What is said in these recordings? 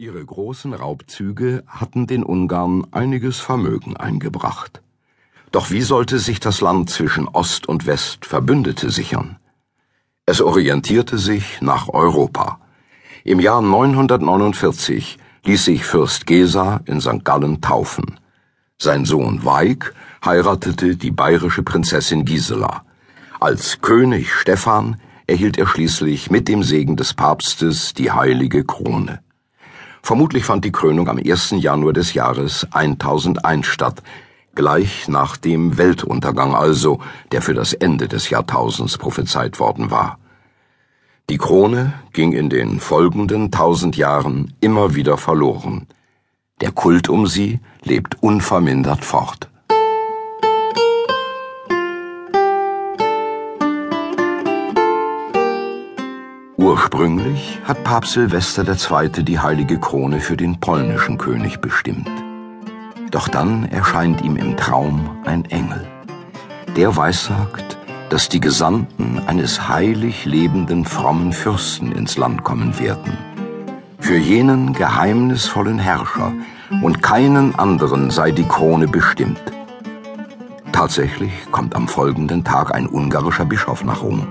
Ihre großen Raubzüge hatten den Ungarn einiges Vermögen eingebracht. Doch wie sollte sich das Land zwischen Ost und West Verbündete sichern? Es orientierte sich nach Europa. Im Jahr 949 ließ sich Fürst Gesa in St. Gallen taufen. Sein Sohn Weig heiratete die bayerische Prinzessin Gisela. Als König Stephan erhielt er schließlich mit dem Segen des Papstes die heilige Krone. Vermutlich fand die Krönung am 1. Januar des Jahres 1001 statt, gleich nach dem Weltuntergang also, der für das Ende des Jahrtausends prophezeit worden war. Die Krone ging in den folgenden tausend Jahren immer wieder verloren. Der Kult um sie lebt unvermindert fort. Ursprünglich hat Papst Silvester II. die heilige Krone für den polnischen König bestimmt. Doch dann erscheint ihm im Traum ein Engel. Der weissagt, dass die Gesandten eines heilig lebenden frommen Fürsten ins Land kommen werden. Für jenen geheimnisvollen Herrscher und keinen anderen sei die Krone bestimmt. Tatsächlich kommt am folgenden Tag ein ungarischer Bischof nach Rom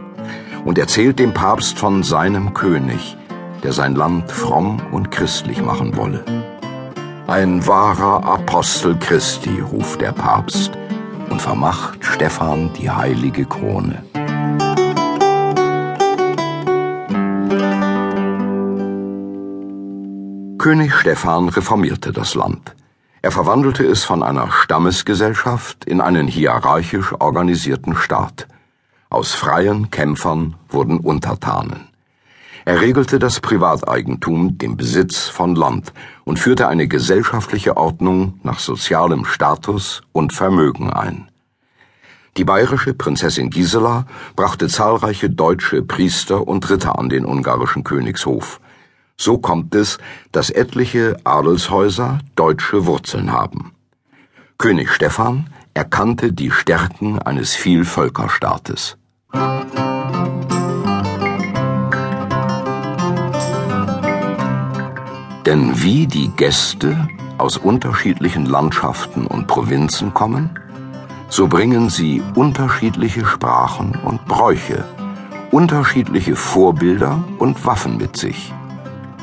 und erzählt dem Papst von seinem König, der sein Land fromm und christlich machen wolle. Ein wahrer Apostel Christi, ruft der Papst und vermacht Stephan die heilige Krone. König Stephan reformierte das Land. Er verwandelte es von einer Stammesgesellschaft in einen hierarchisch organisierten Staat. Aus freien Kämpfern wurden Untertanen. Er regelte das Privateigentum, den Besitz von Land und führte eine gesellschaftliche Ordnung nach sozialem Status und Vermögen ein. Die bayerische Prinzessin Gisela brachte zahlreiche deutsche Priester und Ritter an den ungarischen Königshof. So kommt es, dass etliche Adelshäuser deutsche Wurzeln haben. König Stephan erkannte die Stärken eines Vielvölkerstaates. Denn wie die Gäste aus unterschiedlichen Landschaften und Provinzen kommen, so bringen sie unterschiedliche Sprachen und Bräuche, unterschiedliche Vorbilder und Waffen mit sich.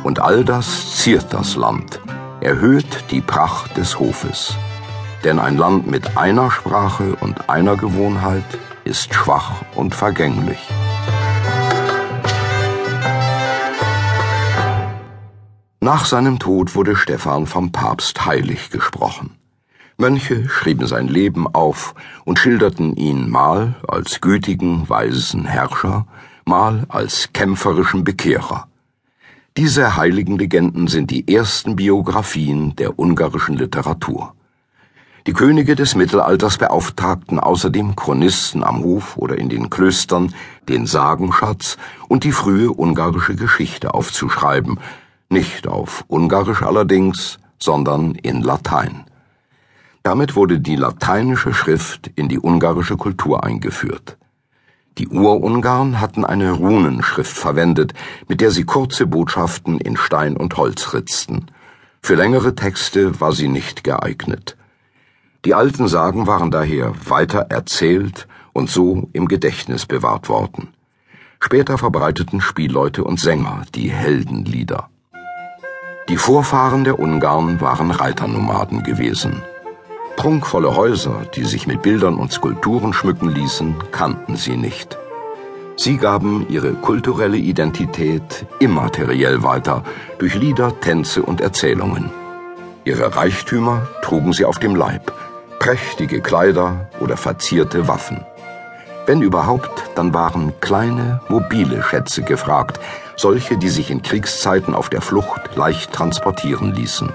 Und all das ziert das Land, erhöht die Pracht des Hofes. Denn ein Land mit einer Sprache und einer Gewohnheit ist schwach und vergänglich. Nach seinem Tod wurde Stephan vom Papst heilig gesprochen. Mönche schrieben sein Leben auf und schilderten ihn mal als gütigen, weisen Herrscher, mal als kämpferischen Bekehrer. Diese heiligen Legenden sind die ersten Biografien der ungarischen Literatur. Die Könige des Mittelalters beauftragten außerdem Chronisten am Hof oder in den Klöstern, den Sagenschatz und die frühe ungarische Geschichte aufzuschreiben, nicht auf Ungarisch allerdings, sondern in Latein. Damit wurde die lateinische Schrift in die ungarische Kultur eingeführt. Die Urungarn hatten eine Runenschrift verwendet, mit der sie kurze Botschaften in Stein und Holz ritzten. Für längere Texte war sie nicht geeignet. Die alten Sagen waren daher weiter erzählt und so im Gedächtnis bewahrt worden. Später verbreiteten Spielleute und Sänger die Heldenlieder. Die Vorfahren der Ungarn waren Reiternomaden gewesen. Prunkvolle Häuser, die sich mit Bildern und Skulpturen schmücken ließen, kannten sie nicht. Sie gaben ihre kulturelle Identität immateriell weiter durch Lieder, Tänze und Erzählungen. Ihre Reichtümer trugen sie auf dem Leib, prächtige Kleider oder verzierte Waffen. Wenn überhaupt, dann waren kleine, mobile Schätze gefragt, solche, die sich in Kriegszeiten auf der Flucht leicht transportieren ließen.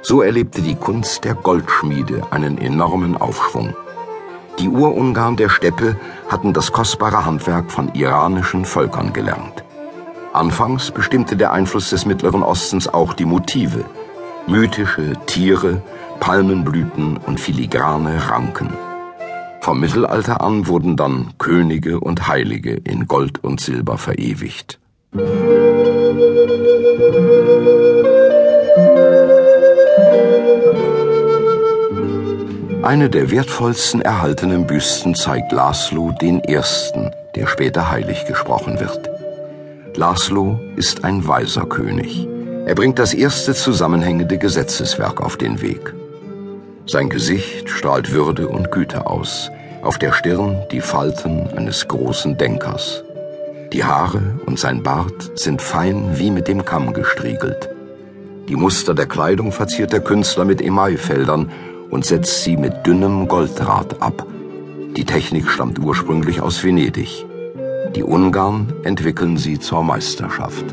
So erlebte die Kunst der Goldschmiede einen enormen Aufschwung. Die Urungarn der Steppe hatten das kostbare Handwerk von iranischen Völkern gelernt. Anfangs bestimmte der Einfluss des Mittleren Ostens auch die Motive. Mythische Tiere, Palmenblüten und filigrane Ranken. Vom Mittelalter an wurden dann Könige und Heilige in Gold und Silber verewigt. Eine der wertvollsten erhaltenen Büsten zeigt Laszlo den Ersten, der später heilig gesprochen wird. Laszlo ist ein weiser König. Er bringt das erste zusammenhängende Gesetzeswerk auf den Weg. Sein Gesicht strahlt Würde und Güte aus, auf der Stirn die Falten eines großen Denkers. Die Haare und sein Bart sind fein wie mit dem Kamm gestriegelt. Die Muster der Kleidung verziert der Künstler mit Emailfeldern und setzt sie mit dünnem Golddraht ab. Die Technik stammt ursprünglich aus Venedig. Die Ungarn entwickeln sie zur Meisterschaft.